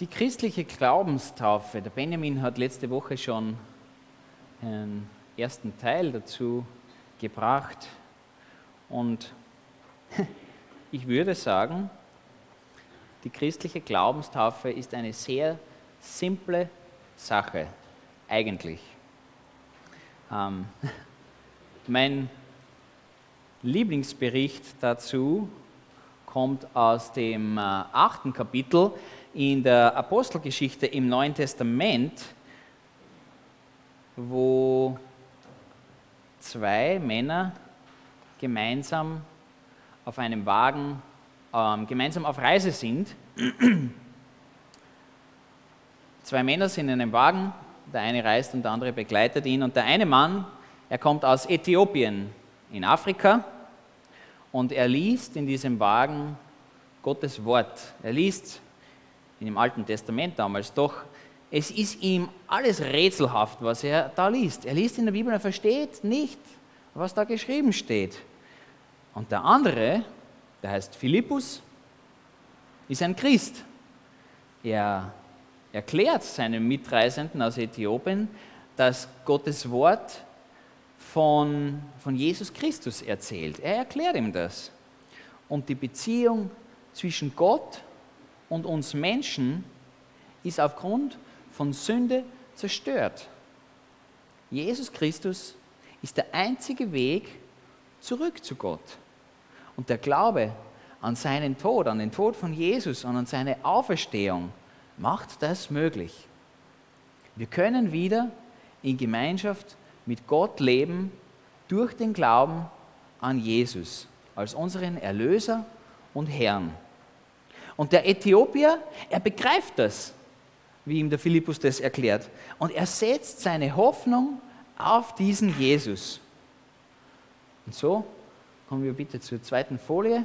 Die christliche Glaubenstaufe, der Benjamin hat letzte Woche schon einen ersten Teil dazu gebracht und ich würde sagen, die christliche Glaubenstaufe ist eine sehr simple Sache, eigentlich. Ähm, mein Lieblingsbericht dazu kommt aus dem äh, achten Kapitel in der Apostelgeschichte im Neuen Testament, wo zwei Männer gemeinsam auf einem Wagen, äh, gemeinsam auf Reise sind. zwei Männer sind in einem Wagen, der eine reist und der andere begleitet ihn. Und der eine Mann, er kommt aus Äthiopien in Afrika und er liest in diesem Wagen Gottes Wort. Er liest in dem Alten Testament damals. Doch es ist ihm alles rätselhaft, was er da liest. Er liest in der Bibel, er versteht nicht, was da geschrieben steht. Und der andere, der heißt Philippus, ist ein Christ. Er erklärt seinen Mitreisenden aus Äthiopien, dass Gottes Wort von, von Jesus Christus erzählt. Er erklärt ihm das. Und die Beziehung zwischen Gott und uns Menschen ist aufgrund von Sünde zerstört. Jesus Christus ist der einzige Weg zurück zu Gott. Und der Glaube an seinen Tod, an den Tod von Jesus und an seine Auferstehung macht das möglich. Wir können wieder in Gemeinschaft mit Gott leben durch den Glauben an Jesus als unseren Erlöser und Herrn. Und der Äthiopier, er begreift das, wie ihm der Philippus das erklärt. Und er setzt seine Hoffnung auf diesen Jesus. Und so kommen wir bitte zur zweiten Folie.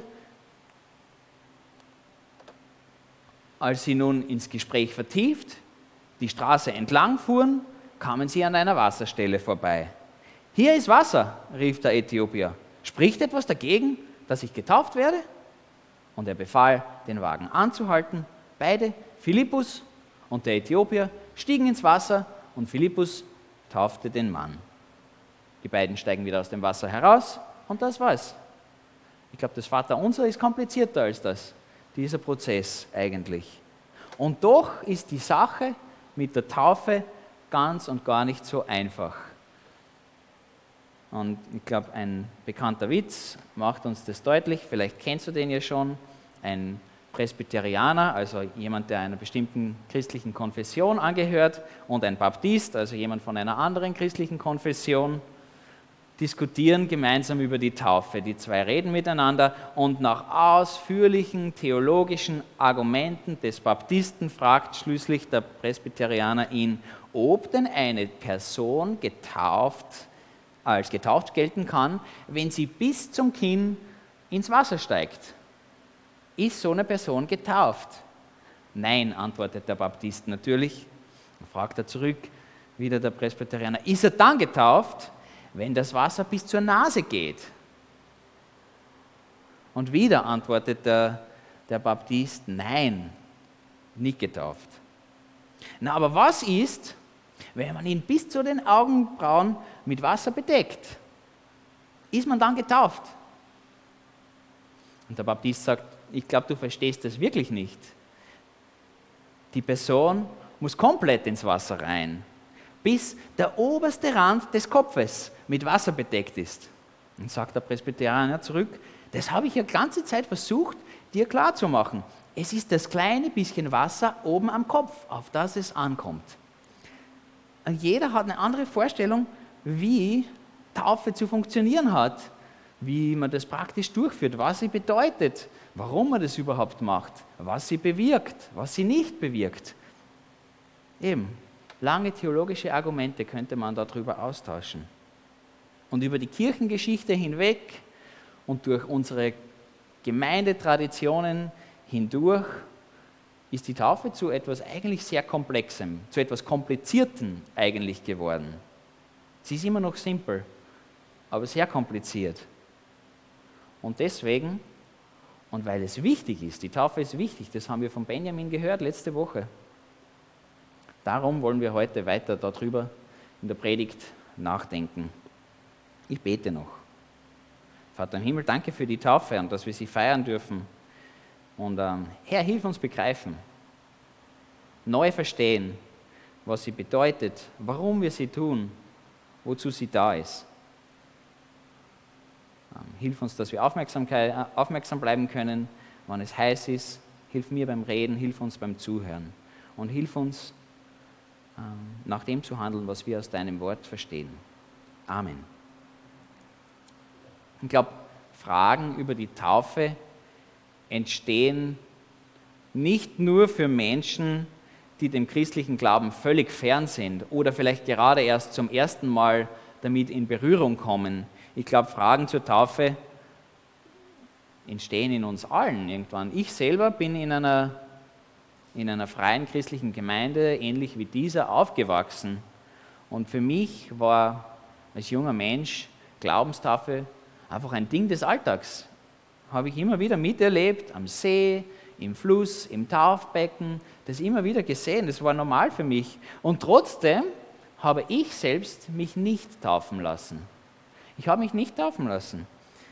Als sie nun ins Gespräch vertieft, die Straße entlang fuhren, kamen sie an einer Wasserstelle vorbei. Hier ist Wasser, rief der Äthiopier. Spricht etwas dagegen, dass ich getauft werde? Und er befahl, den Wagen anzuhalten. Beide, Philippus und der Äthiopier, stiegen ins Wasser und Philippus taufte den Mann. Die beiden steigen wieder aus dem Wasser heraus und das war's. Ich glaube, das Vaterunser ist komplizierter als das, dieser Prozess eigentlich. Und doch ist die Sache mit der Taufe ganz und gar nicht so einfach. Und ich glaube, ein bekannter Witz macht uns das deutlich. Vielleicht kennst du den ja schon. Ein Presbyterianer, also jemand, der einer bestimmten christlichen Konfession angehört, und ein Baptist, also jemand von einer anderen christlichen Konfession, diskutieren gemeinsam über die Taufe. Die zwei reden miteinander und nach ausführlichen theologischen Argumenten des Baptisten fragt schließlich der Presbyterianer ihn, ob denn eine Person getauft als getauft gelten kann, wenn sie bis zum Kinn ins Wasser steigt. Ist so eine Person getauft? Nein, antwortet der Baptist natürlich. Dann fragt er zurück, wieder der Presbyterianer, ist er dann getauft, wenn das Wasser bis zur Nase geht? Und wieder antwortet der, der Baptist, nein, nicht getauft. Na, aber was ist, wenn man ihn bis zu den Augenbrauen mit Wasser bedeckt, ist man dann getauft. Und der Baptist sagt, ich glaube, du verstehst das wirklich nicht. Die Person muss komplett ins Wasser rein, bis der oberste Rand des Kopfes mit Wasser bedeckt ist. Und sagt der Presbyterianer zurück, das habe ich ja ganze Zeit versucht, dir klarzumachen. Es ist das kleine bisschen Wasser oben am Kopf, auf das es ankommt. Jeder hat eine andere Vorstellung, wie Taufe zu funktionieren hat, wie man das praktisch durchführt, was sie bedeutet, warum man das überhaupt macht, was sie bewirkt, was sie nicht bewirkt. Eben, lange theologische Argumente könnte man darüber austauschen. Und über die Kirchengeschichte hinweg und durch unsere Gemeindetraditionen hindurch ist die Taufe zu etwas eigentlich sehr Komplexem, zu etwas Komplizierten eigentlich geworden. Sie ist immer noch simpel, aber sehr kompliziert. Und deswegen, und weil es wichtig ist, die Taufe ist wichtig, das haben wir von Benjamin gehört letzte Woche, Darum wollen wir heute weiter darüber in der Predigt nachdenken. Ich bete noch. Vater im Himmel, danke für die Taufe und dass wir sie feiern dürfen. Und ähm, Herr, hilf uns begreifen, neu verstehen, was sie bedeutet, warum wir sie tun, wozu sie da ist. Ähm, hilf uns, dass wir äh, aufmerksam bleiben können, wann es heiß ist. Hilf mir beim Reden, hilf uns beim Zuhören. Und hilf uns, ähm, nach dem zu handeln, was wir aus deinem Wort verstehen. Amen. Ich glaube, Fragen über die Taufe entstehen nicht nur für Menschen, die dem christlichen Glauben völlig fern sind oder vielleicht gerade erst zum ersten Mal damit in Berührung kommen. Ich glaube, Fragen zur Taufe entstehen in uns allen irgendwann. Ich selber bin in einer, in einer freien christlichen Gemeinde, ähnlich wie dieser, aufgewachsen. Und für mich war als junger Mensch Glaubenstaufe einfach ein Ding des Alltags. Habe ich immer wieder miterlebt, am See, im Fluss, im Taufbecken, das immer wieder gesehen, das war normal für mich. Und trotzdem habe ich selbst mich nicht taufen lassen. Ich habe mich nicht taufen lassen.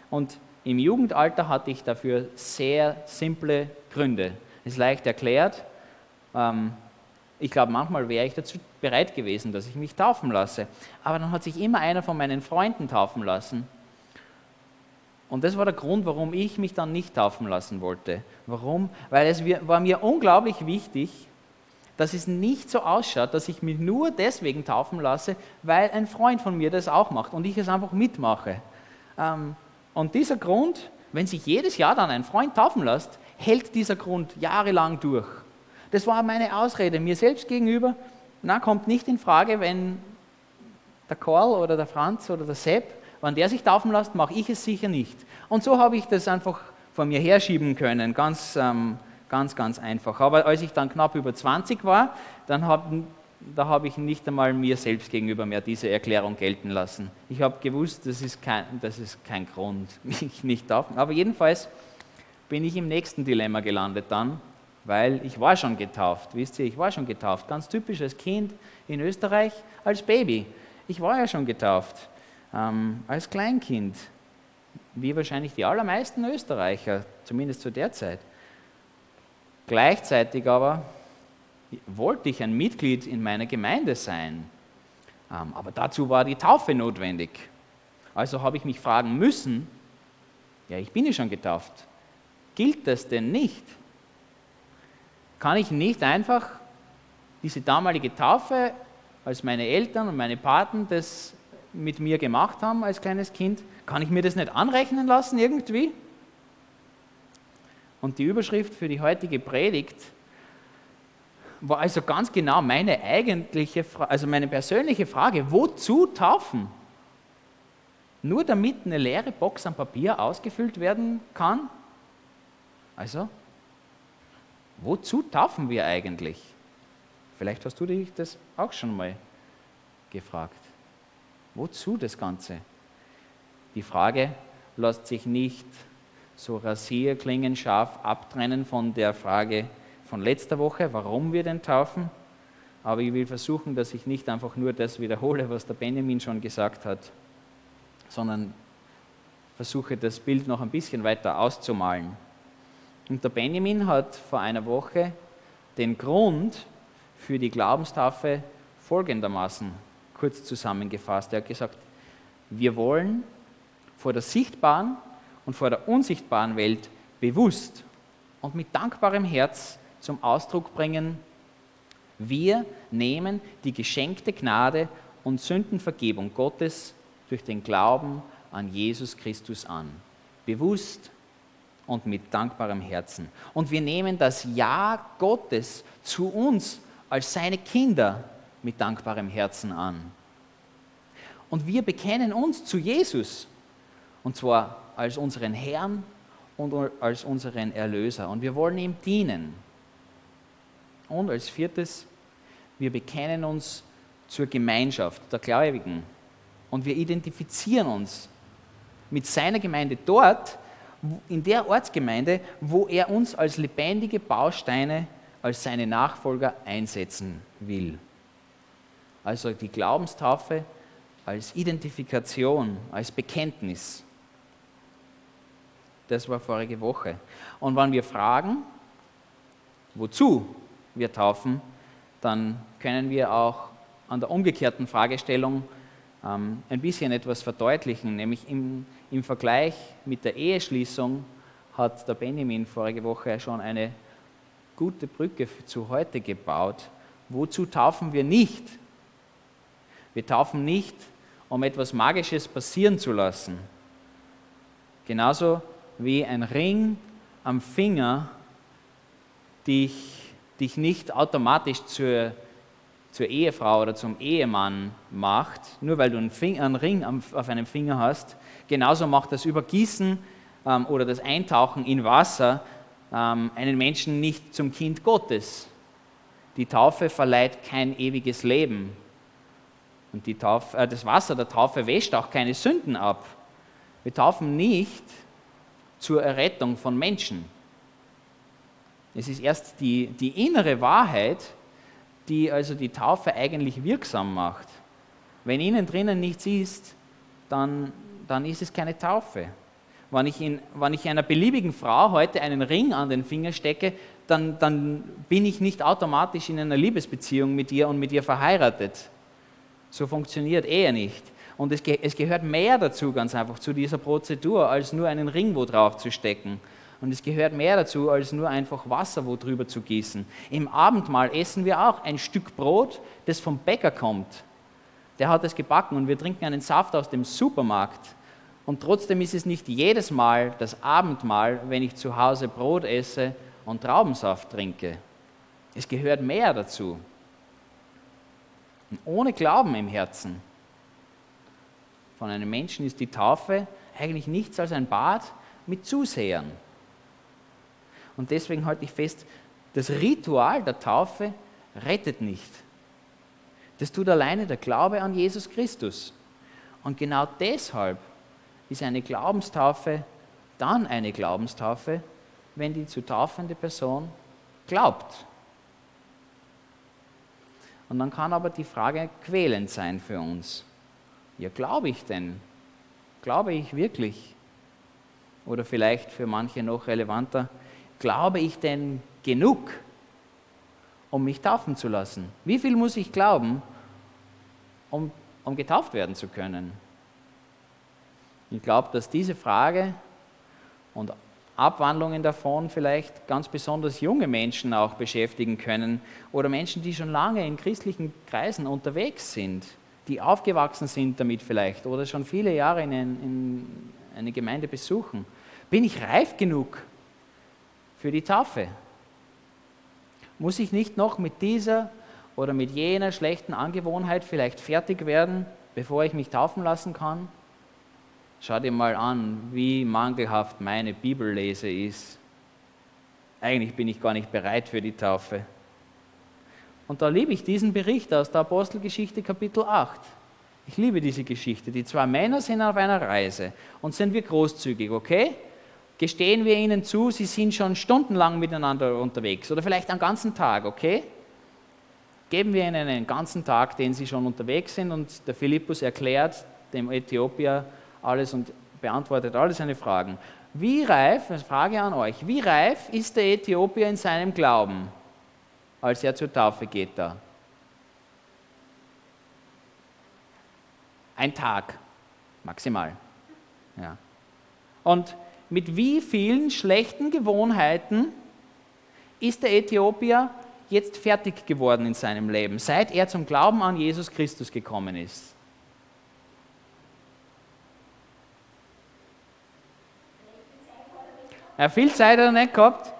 Und im Jugendalter hatte ich dafür sehr simple Gründe. Ist leicht erklärt. Ähm, ich glaube, manchmal wäre ich dazu bereit gewesen, dass ich mich taufen lasse. Aber dann hat sich immer einer von meinen Freunden taufen lassen. Und das war der Grund, warum ich mich dann nicht taufen lassen wollte. Warum? Weil es war mir unglaublich wichtig, dass es nicht so ausschaut, dass ich mich nur deswegen taufen lasse, weil ein Freund von mir das auch macht und ich es einfach mitmache. Ähm, und dieser Grund, wenn sich jedes Jahr dann ein Freund taufen lässt, hält dieser Grund jahrelang durch. Das war meine Ausrede mir selbst gegenüber. Na, kommt nicht in Frage, wenn der Karl oder der Franz oder der Sepp wenn der sich taufen lässt, mache ich es sicher nicht. Und so habe ich das einfach von mir herschieben können, ganz, ähm, ganz, ganz einfach. Aber als ich dann knapp über 20 war, dann hab, da habe ich nicht einmal mir selbst gegenüber mehr diese Erklärung gelten lassen. Ich habe gewusst, das ist kein, das ist kein Grund, mich nicht taufen. Aber jedenfalls bin ich im nächsten Dilemma gelandet dann, weil ich war schon getauft. Wisst ihr, ich war schon getauft. Ganz typisch als Kind in Österreich, als Baby. Ich war ja schon getauft ähm, als Kleinkind, wie wahrscheinlich die allermeisten Österreicher, zumindest zu der Zeit. Gleichzeitig aber wollte ich ein Mitglied in meiner Gemeinde sein, ähm, aber dazu war die Taufe notwendig. Also habe ich mich fragen müssen, ja, ich bin ja schon getauft. Gilt das denn nicht? Kann ich nicht einfach diese damalige Taufe, als meine Eltern und meine Paten das mit mir gemacht haben als kleines Kind, kann ich mir das nicht anrechnen lassen irgendwie? Und die Überschrift für die heutige Predigt war also ganz genau meine eigentliche, also meine persönliche Frage, wozu taufen? Nur damit eine leere Box am Papier ausgefüllt werden kann? Also, wozu taufen wir eigentlich? Vielleicht hast du dich das auch schon mal gefragt. Wozu das Ganze? Die Frage lässt sich nicht so rasierklingenscharf abtrennen von der Frage von letzter Woche, warum wir den taufen. Aber ich will versuchen, dass ich nicht einfach nur das wiederhole, was der Benjamin schon gesagt hat, sondern versuche das Bild noch ein bisschen weiter auszumalen. Und der Benjamin hat vor einer Woche den Grund für die Glaubenstaufe folgendermaßen kurz zusammengefasst. Er hat gesagt, wir wollen vor der sichtbaren und vor der unsichtbaren Welt bewusst und mit dankbarem Herz zum Ausdruck bringen, wir nehmen die geschenkte Gnade und Sündenvergebung Gottes durch den Glauben an Jesus Christus an. Bewusst und mit dankbarem Herzen. Und wir nehmen das Ja Gottes zu uns als seine Kinder mit dankbarem Herzen an. Und wir bekennen uns zu Jesus, und zwar als unseren Herrn und als unseren Erlöser. Und wir wollen ihm dienen. Und als viertes, wir bekennen uns zur Gemeinschaft der Gläubigen. Und wir identifizieren uns mit seiner Gemeinde dort, in der Ortsgemeinde, wo er uns als lebendige Bausteine, als seine Nachfolger einsetzen will. Also die Glaubenstaufe als Identifikation, als Bekenntnis. Das war vorige Woche. Und wenn wir fragen, wozu wir taufen, dann können wir auch an der umgekehrten Fragestellung ähm, ein bisschen etwas verdeutlichen, nämlich im, im Vergleich mit der Eheschließung hat der Benjamin vorige Woche schon eine gute Brücke zu heute gebaut. Wozu taufen wir nicht? Wir taufen nicht, um etwas Magisches passieren zu lassen. Genauso wie ein Ring am Finger dich, dich nicht automatisch zur, zur Ehefrau oder zum Ehemann macht, nur weil du einen, Finger, einen Ring auf einem Finger hast. Genauso macht das Übergießen ähm, oder das Eintauchen in Wasser ähm, einen Menschen nicht zum Kind Gottes. Die Taufe verleiht kein ewiges Leben. Und die Taufe, äh, das Wasser der Taufe wäscht auch keine Sünden ab. Wir taufen nicht zur Errettung von Menschen. Es ist erst die, die innere Wahrheit, die also die Taufe eigentlich wirksam macht. Wenn innen drinnen nichts ist, dann, dann ist es keine Taufe. Wenn ich, in, wenn ich einer beliebigen Frau heute einen Ring an den Finger stecke, dann, dann bin ich nicht automatisch in einer Liebesbeziehung mit ihr und mit ihr verheiratet. So funktioniert Ehe nicht. Und es, es gehört mehr dazu, ganz einfach, zu dieser Prozedur, als nur einen Ring wo drauf zu stecken. Und es gehört mehr dazu, als nur einfach Wasser wo drüber zu gießen. Im Abendmahl essen wir auch ein Stück Brot, das vom Bäcker kommt. Der hat es gebacken und wir trinken einen Saft aus dem Supermarkt. Und trotzdem ist es nicht jedes Mal das Abendmahl, wenn ich zu Hause Brot esse und Traubensaft trinke. Es gehört mehr dazu. Und ohne Glauben im Herzen von einem Menschen ist die Taufe eigentlich nichts als ein Bad mit Zusehern. Und deswegen halte ich fest, das Ritual der Taufe rettet nicht. Das tut alleine der Glaube an Jesus Christus. Und genau deshalb ist eine Glaubenstaufe dann eine Glaubenstaufe, wenn die zu taufende Person glaubt. Und dann kann aber die Frage quälend sein für uns. Ja, glaube ich denn? Glaube ich wirklich? Oder vielleicht für manche noch relevanter, glaube ich denn genug, um mich taufen zu lassen? Wie viel muss ich glauben, um, um getauft werden zu können? Ich glaube, dass diese Frage und Abwandlungen davon vielleicht ganz besonders junge Menschen auch beschäftigen können oder Menschen, die schon lange in christlichen Kreisen unterwegs sind, die aufgewachsen sind damit vielleicht oder schon viele Jahre in, in eine Gemeinde besuchen. Bin ich reif genug für die Taufe? Muss ich nicht noch mit dieser oder mit jener schlechten Angewohnheit vielleicht fertig werden, bevor ich mich taufen lassen kann? Schau dir mal an, wie mangelhaft meine Bibellese ist. Eigentlich bin ich gar nicht bereit für die Taufe. Und da liebe ich diesen Bericht aus der Apostelgeschichte Kapitel 8. Ich liebe diese Geschichte. Die zwei Männer sind auf einer Reise und sind wir großzügig, okay? Gestehen wir ihnen zu, sie sind schon stundenlang miteinander unterwegs oder vielleicht einen ganzen Tag, okay? Geben wir ihnen einen ganzen Tag, den sie schon unterwegs sind und der Philippus erklärt dem Äthiopier, alles und beantwortet alle seine Fragen. Wie reif, eine Frage an euch, wie reif ist der Äthiopier in seinem Glauben, als er zur Taufe geht da? Ein Tag, maximal. Ja. Und mit wie vielen schlechten Gewohnheiten ist der Äthiopier jetzt fertig geworden in seinem Leben, seit er zum Glauben an Jesus Christus gekommen ist? Ja, viel Zeit hat er nicht gehabt.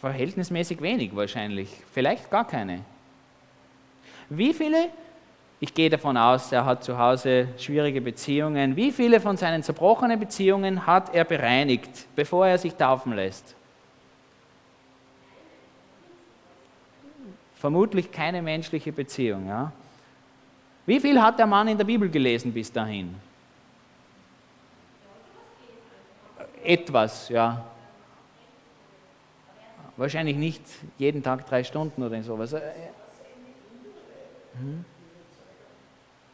Verhältnismäßig wenig wahrscheinlich. Vielleicht gar keine. Wie viele, ich gehe davon aus, er hat zu Hause schwierige Beziehungen, wie viele von seinen zerbrochenen Beziehungen hat er bereinigt, bevor er sich taufen lässt? Vermutlich keine menschliche Beziehung. Ja? Wie viel hat der Mann in der Bibel gelesen bis dahin? Etwas, ja. Wahrscheinlich nicht jeden Tag drei Stunden oder sowas. Hm?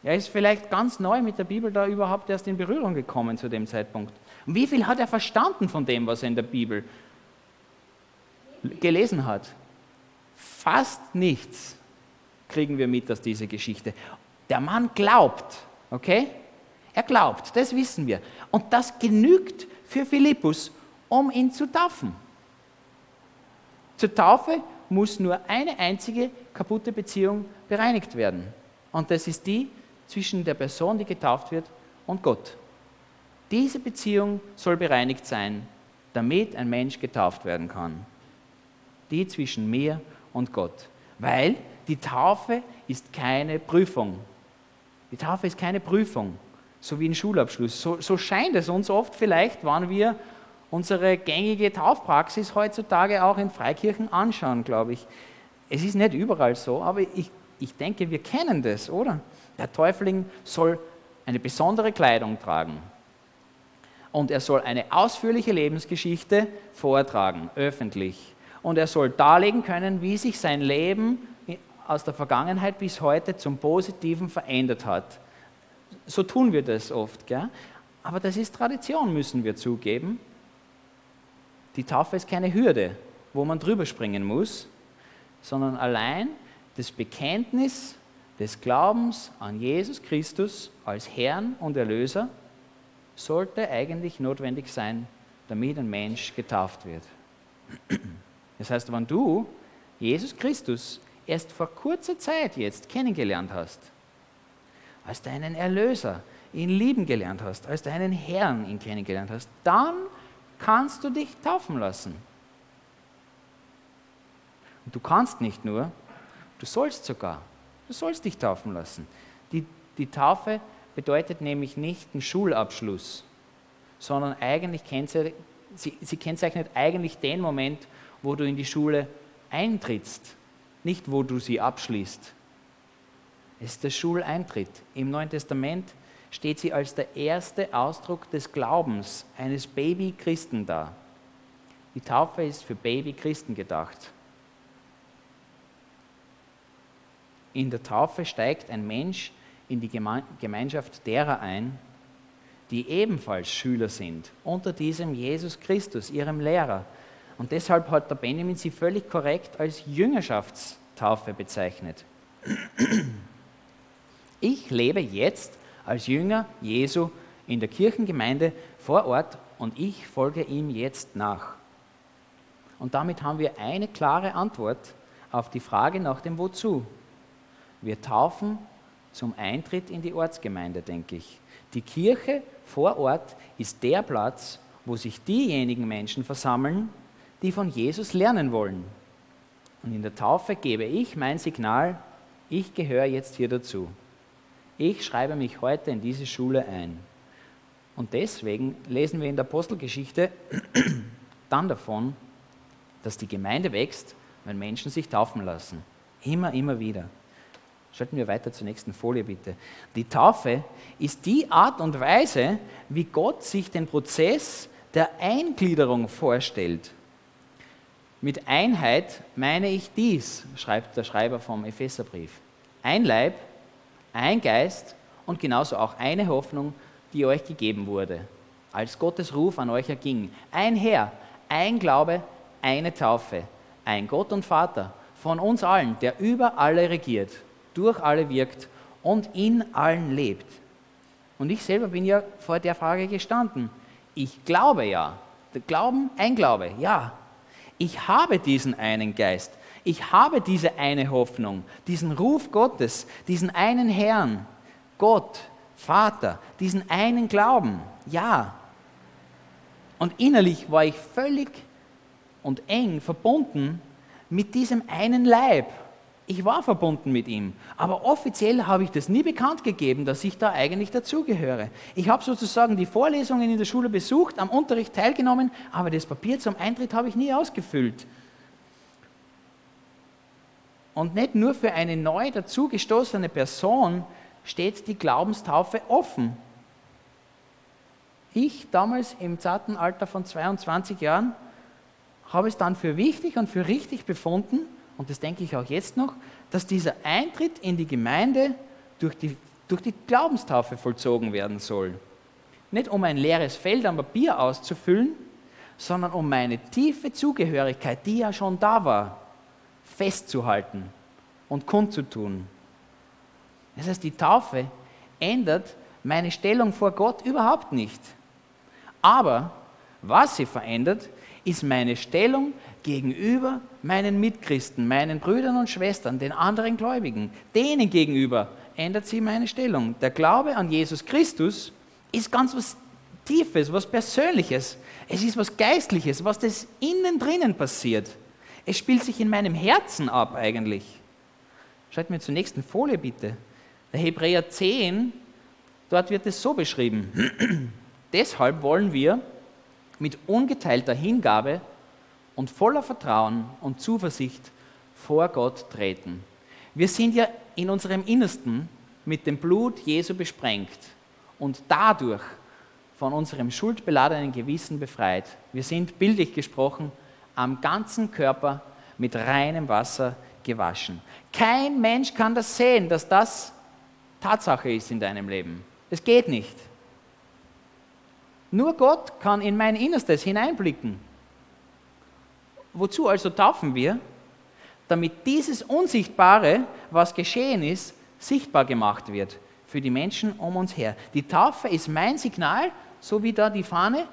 Er ist vielleicht ganz neu mit der Bibel da überhaupt erst in Berührung gekommen zu dem Zeitpunkt. Und wie viel hat er verstanden von dem, was er in der Bibel gelesen hat? Fast nichts kriegen wir mit aus dieser Geschichte. Der Mann glaubt, okay? Er glaubt, das wissen wir. Und das genügt für Philippus, um ihn zu taufen. Zur Taufe muss nur eine einzige kaputte Beziehung bereinigt werden. Und das ist die zwischen der Person, die getauft wird, und Gott. Diese Beziehung soll bereinigt sein, damit ein Mensch getauft werden kann. Die zwischen mir und Gott. Weil die Taufe ist keine Prüfung. Die Taufe ist keine Prüfung, so wie ein Schulabschluss. So, so scheint es uns oft vielleicht, wann wir unsere gängige Taufpraxis heutzutage auch in Freikirchen anschauen, glaube ich. Es ist nicht überall so, aber ich, ich denke, wir kennen das, oder? Der Täufling soll eine besondere Kleidung tragen. Und er soll eine ausführliche Lebensgeschichte vortragen, öffentlich. Und er soll darlegen können, wie sich sein Leben aus der Vergangenheit bis heute zum Positiven verändert hat. So tun wir das oft. Gell? Aber das ist Tradition, müssen wir zugeben. Die Taufe ist keine Hürde, wo man drüber springen muss, sondern allein das Bekenntnis des Glaubens an Jesus Christus als Herrn und Erlöser sollte eigentlich notwendig sein, damit ein Mensch getauft wird. Das heißt, wenn du Jesus Christus erst vor kurzer Zeit jetzt kennengelernt hast, als deinen Erlöser, ihn lieben gelernt hast, als deinen Herrn ihn kennengelernt hast, dann kannst du dich taufen lassen. Und du kannst nicht nur, du sollst sogar. Du sollst dich taufen lassen. Die, die Taufe bedeutet nämlich nicht einen Schulabschluss, sondern eigentlich sie, sie kennzeichnet eigentlich den Moment, wo du in die Schule eintrittst, nicht wo du sie abschließt. Es ist der Schuleintritt. Im Neuen Testament steht sie als der erste Ausdruck des Glaubens eines Baby-Christen da. Die Taufe ist für Baby-Christen gedacht. In der Taufe steigt ein Mensch in die Gemeinschaft derer ein, die ebenfalls Schüler sind, unter diesem Jesus Christus, ihrem Lehrer. Und deshalb hat der Benjamin sie völlig korrekt als Jüngerschaftstaufe bezeichnet. Ich lebe jetzt als Jünger Jesu in der Kirchengemeinde vor Ort und ich folge ihm jetzt nach. Und damit haben wir eine klare Antwort auf die Frage nach dem Wozu. Wir taufen zum Eintritt in die Ortsgemeinde, denke ich. Die Kirche vor Ort ist der Platz, wo sich diejenigen Menschen versammeln, die von Jesus lernen wollen. Und in der Taufe gebe ich mein Signal, ich gehöre jetzt hier dazu ich schreibe mich heute in diese Schule ein. Und deswegen lesen wir in der Apostelgeschichte dann davon, dass die Gemeinde wächst, wenn Menschen sich taufen lassen. Immer, immer wieder. Schalten wir weiter zur nächsten Folie bitte. Die Taufe ist die Art und Weise, wie Gott sich den Prozess der Eingliederung vorstellt. Mit Einheit meine ich dies, schreibt der Schreiber vom Epheserbrief. Ein Leib, ein Geist und genauso auch eine Hoffnung, die euch gegeben wurde, als Gottes Ruf an euch erging. Ein Herr, ein Glaube, eine Taufe, ein Gott und Vater von uns allen, der über alle regiert, durch alle wirkt und in allen lebt. Und ich selber bin ja vor der Frage gestanden. Ich glaube ja. Glauben, ein Glaube, ja. Ich habe diesen einen Geist. Ich habe diese eine Hoffnung, diesen Ruf Gottes, diesen einen Herrn, Gott, Vater, diesen einen Glauben. Ja. Und innerlich war ich völlig und eng verbunden mit diesem einen Leib. Ich war verbunden mit ihm, aber offiziell habe ich das nie bekannt gegeben, dass ich da eigentlich dazugehöre. Ich habe sozusagen die Vorlesungen in der Schule besucht, am Unterricht teilgenommen, aber das Papier zum Eintritt habe ich nie ausgefüllt. Und nicht nur für eine neu dazugestoßene Person steht die Glaubenstaufe offen. Ich damals im zarten Alter von 22 Jahren habe es dann für wichtig und für richtig befunden und das denke ich auch jetzt noch, dass dieser Eintritt in die Gemeinde durch die, durch die Glaubenstaufe vollzogen werden soll. Nicht um ein leeres Feld am Papier auszufüllen, sondern um meine tiefe Zugehörigkeit, die ja schon da war, festzuhalten und kundzutun. Das heißt, die Taufe ändert meine Stellung vor Gott überhaupt nicht. Aber was sie verändert, ist meine Stellung gegenüber meinen Mitchristen, meinen Brüdern und Schwestern, den anderen Gläubigen. Denen gegenüber ändert sie meine Stellung. Der Glaube an Jesus Christus ist ganz was Tiefes, was Persönliches. Es ist was Geistliches, was das innen drinnen passiert. Es spielt sich in meinem Herzen ab eigentlich. Schaut mir zur nächsten Folie bitte. Der Hebräer 10, dort wird es so beschrieben. Deshalb wollen wir mit ungeteilter Hingabe und voller Vertrauen und Zuversicht vor Gott treten. Wir sind ja in unserem Innersten mit dem Blut Jesu besprengt und dadurch von unserem schuldbeladenen Gewissen befreit. Wir sind bildlich gesprochen am ganzen Körper mit reinem Wasser gewaschen. Kein Mensch kann das sehen, dass das Tatsache ist in deinem Leben. Es geht nicht. Nur Gott kann in mein Innerstes hineinblicken. Wozu also taufen wir? Damit dieses Unsichtbare, was geschehen ist, sichtbar gemacht wird für die Menschen um uns her. Die Taufe ist mein Signal, so wie da die Fahne.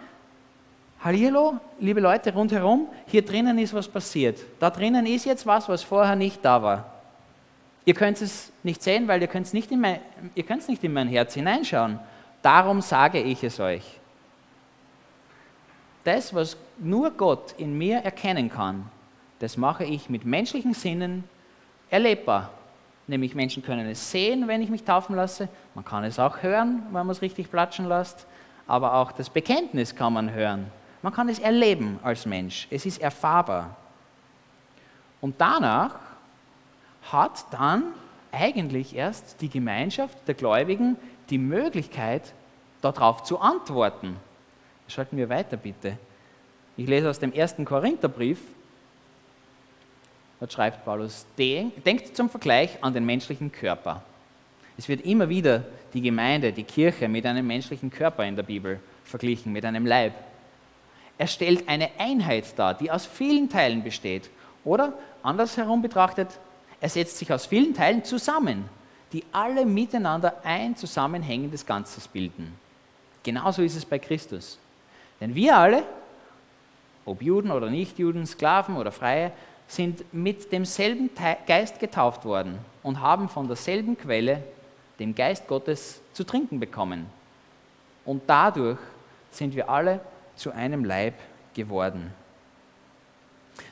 Hallihallo, liebe Leute rundherum, hier drinnen ist was passiert. Da drinnen ist jetzt was, was vorher nicht da war. Ihr könnt es nicht sehen, weil ihr könnt nicht in mein, ihr könnt nicht in mein Herz hineinschauen. Darum sage ich es euch. Das, was nur Gott in mir erkennen kann, das mache ich mit menschlichen Sinnen erlebbar. Nämlich Menschen können es sehen, wenn ich mich taufen lasse. Man kann es auch hören, wenn man es richtig platschen lässt. Aber auch das Bekenntnis kann man hören. Man kann es erleben als Mensch. Es ist erfahrbar. Und danach hat dann eigentlich erst die Gemeinschaft der Gläubigen die Möglichkeit, darauf zu antworten. Schalten wir weiter bitte. Ich lese aus dem ersten Korintherbrief. Dort schreibt Paulus, denkt zum Vergleich an den menschlichen Körper. Es wird immer wieder die Gemeinde, die Kirche mit einem menschlichen Körper in der Bibel verglichen, mit einem Leib. Er stellt eine Einheit dar, die aus vielen Teilen besteht. Oder andersherum betrachtet, er setzt sich aus vielen Teilen zusammen, die alle miteinander ein zusammenhängendes Ganzes bilden. Genauso ist es bei Christus. Denn wir alle, ob Juden oder Nichtjuden, Sklaven oder Freie, sind mit demselben Geist getauft worden und haben von derselben Quelle, dem Geist Gottes, zu trinken bekommen. Und dadurch sind wir alle zu einem Leib geworden.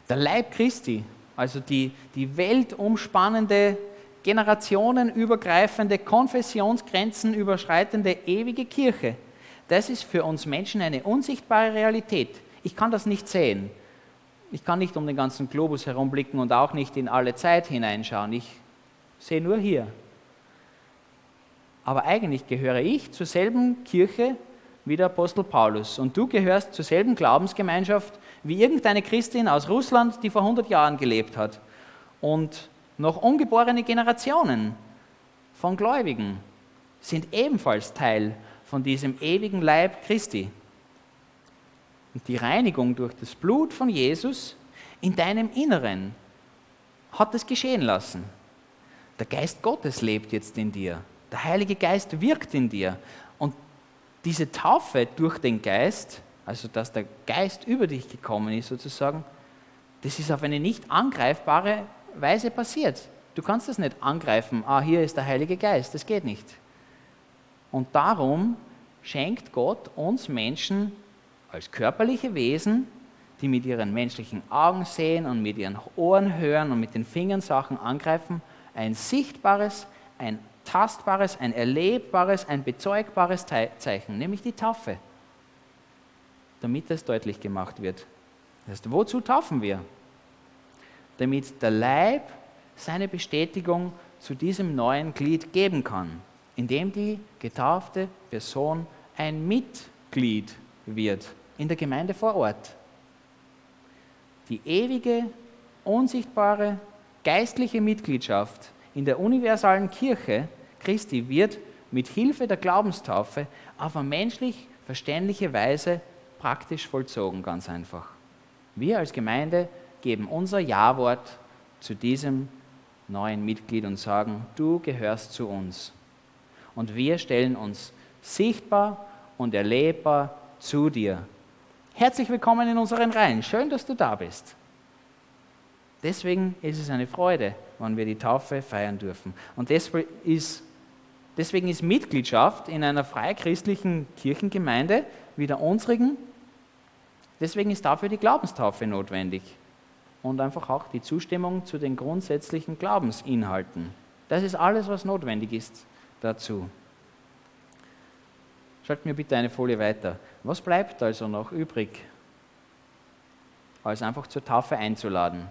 Der Leib Christi also die, die weltumspannende, generationenübergreifende, konfessionsgrenzen überschreitende ewige Kirche, das ist für uns Menschen eine unsichtbare Realität. Ich kann das nicht sehen. Ich kann nicht um den ganzen Globus herumblicken und auch nicht in alle Zeit hineinschauen. Ich sehe nur hier. Aber eigentlich gehöre ich zur selben Kirche wie der Apostel Paulus. Und du gehörst zur selben Glaubensgemeinschaft wie irgendeine Christin aus Russland, die vor 100 Jahren gelebt hat. Und noch ungeborene Generationen von Gläubigen sind ebenfalls Teil von diesem ewigen Leib Christi. Und die Reinigung durch das Blut von Jesus in deinem Inneren hat es geschehen lassen. Der Geist Gottes lebt jetzt in dir. Der Heilige Geist wirkt in dir. Diese Taufe durch den Geist also dass der Geist über dich gekommen ist sozusagen, das ist auf eine nicht angreifbare Weise passiert. Du kannst das nicht angreifen, ah, hier ist der Heilige Geist, das geht nicht. Und darum schenkt Gott uns Menschen als körperliche Wesen, die mit ihren menschlichen Augen sehen und mit ihren Ohren hören und mit den Fingern Sachen angreifen, ein sichtbares, ein tastbares, ein erlebbares, ein bezeugbares Zeichen, nämlich die Taufe damit es deutlich gemacht wird. Das heißt, wozu taufen wir? Damit der Leib seine Bestätigung zu diesem neuen Glied geben kann, indem die getaufte Person ein Mitglied wird in der Gemeinde vor Ort. Die ewige, unsichtbare, geistliche Mitgliedschaft in der universalen Kirche Christi wird mit Hilfe der Glaubenstaufe auf eine menschlich verständliche Weise praktisch vollzogen, ganz einfach. Wir als Gemeinde geben unser Ja-Wort zu diesem neuen Mitglied und sagen, du gehörst zu uns. Und wir stellen uns sichtbar und erlebbar zu dir. Herzlich willkommen in unseren Reihen. Schön, dass du da bist. Deswegen ist es eine Freude, wann wir die Taufe feiern dürfen. Und deswegen ist, deswegen ist Mitgliedschaft in einer freichristlichen Kirchengemeinde wie der unsrigen, deswegen ist dafür die Glaubenstaufe notwendig und einfach auch die Zustimmung zu den grundsätzlichen Glaubensinhalten. Das ist alles, was notwendig ist dazu. Schalt mir bitte eine Folie weiter. Was bleibt also noch übrig, als einfach zur Taufe einzuladen?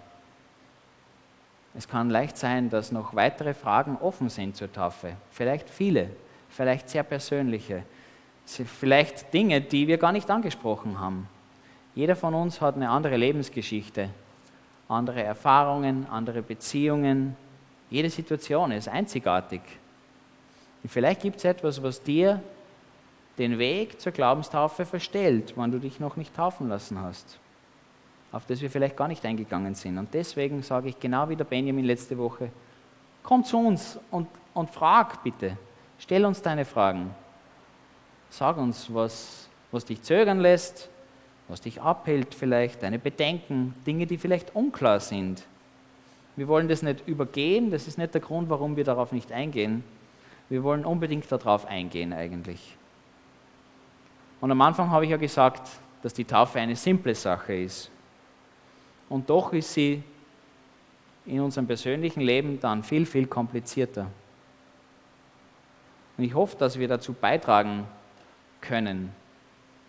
Es kann leicht sein, dass noch weitere Fragen offen sind zur Taufe. Vielleicht viele, vielleicht sehr persönliche, vielleicht Dinge, die wir gar nicht angesprochen haben. Jeder von uns hat eine andere Lebensgeschichte, andere Erfahrungen, andere Beziehungen. Jede Situation ist einzigartig. Und vielleicht gibt es etwas, was dir den Weg zur Glaubenstaufe verstellt, wenn du dich noch nicht taufen lassen hast auf das wir vielleicht gar nicht eingegangen sind. Und deswegen sage ich genau wie der Benjamin letzte Woche, komm zu uns und, und frag bitte. Stell uns deine Fragen. Sag uns, was, was dich zögern lässt, was dich abhält vielleicht, deine Bedenken, Dinge, die vielleicht unklar sind. Wir wollen das nicht übergehen, das ist nicht der Grund, warum wir darauf nicht eingehen. Wir wollen unbedingt darauf eingehen eigentlich. Und am Anfang habe ich ja gesagt, dass die Taufe eine simple Sache ist. Und doch ist sie in unserem persönlichen Leben dann viel, viel komplizierter. Und ich hoffe, dass wir dazu beitragen können,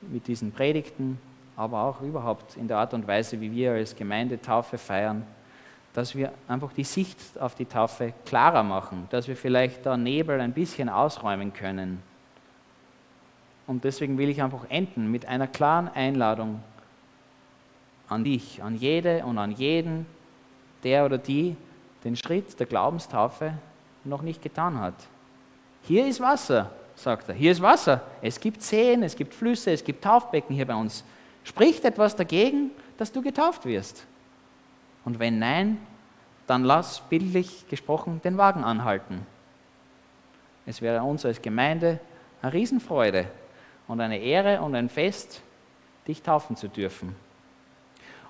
mit diesen Predigten, aber auch überhaupt in der Art und Weise, wie wir als Gemeinde Taufe feiern, dass wir einfach die Sicht auf die Taufe klarer machen, dass wir vielleicht da Nebel ein bisschen ausräumen können. Und deswegen will ich einfach enden mit einer klaren Einladung an dich, an jede und an jeden, der oder die den Schritt der Glaubenstaufe noch nicht getan hat. Hier ist Wasser, sagt er. Hier ist Wasser. Es gibt Seen, es gibt Flüsse, es gibt Taufbecken hier bei uns. Spricht etwas dagegen, dass du getauft wirst? Und wenn nein, dann lass bildlich gesprochen den Wagen anhalten. Es wäre uns als Gemeinde eine Riesenfreude und eine Ehre und ein Fest, dich taufen zu dürfen.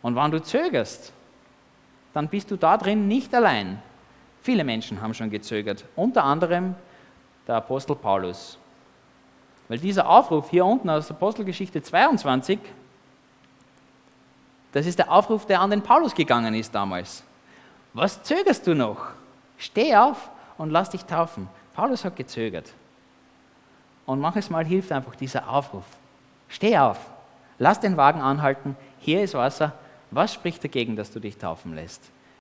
Und wenn du zögerst, dann bist du da drin nicht allein. Viele Menschen haben schon gezögert, unter anderem der Apostel Paulus. Weil dieser Aufruf hier unten aus Apostelgeschichte 22, das ist der Aufruf, der an den Paulus gegangen ist damals. Was zögerst du noch? Steh auf und lass dich taufen. Paulus hat gezögert. Und manches Mal hilft einfach dieser Aufruf. Steh auf, lass den Wagen anhalten, hier ist Wasser, was spricht dagegen, dass du dich taufen lässt?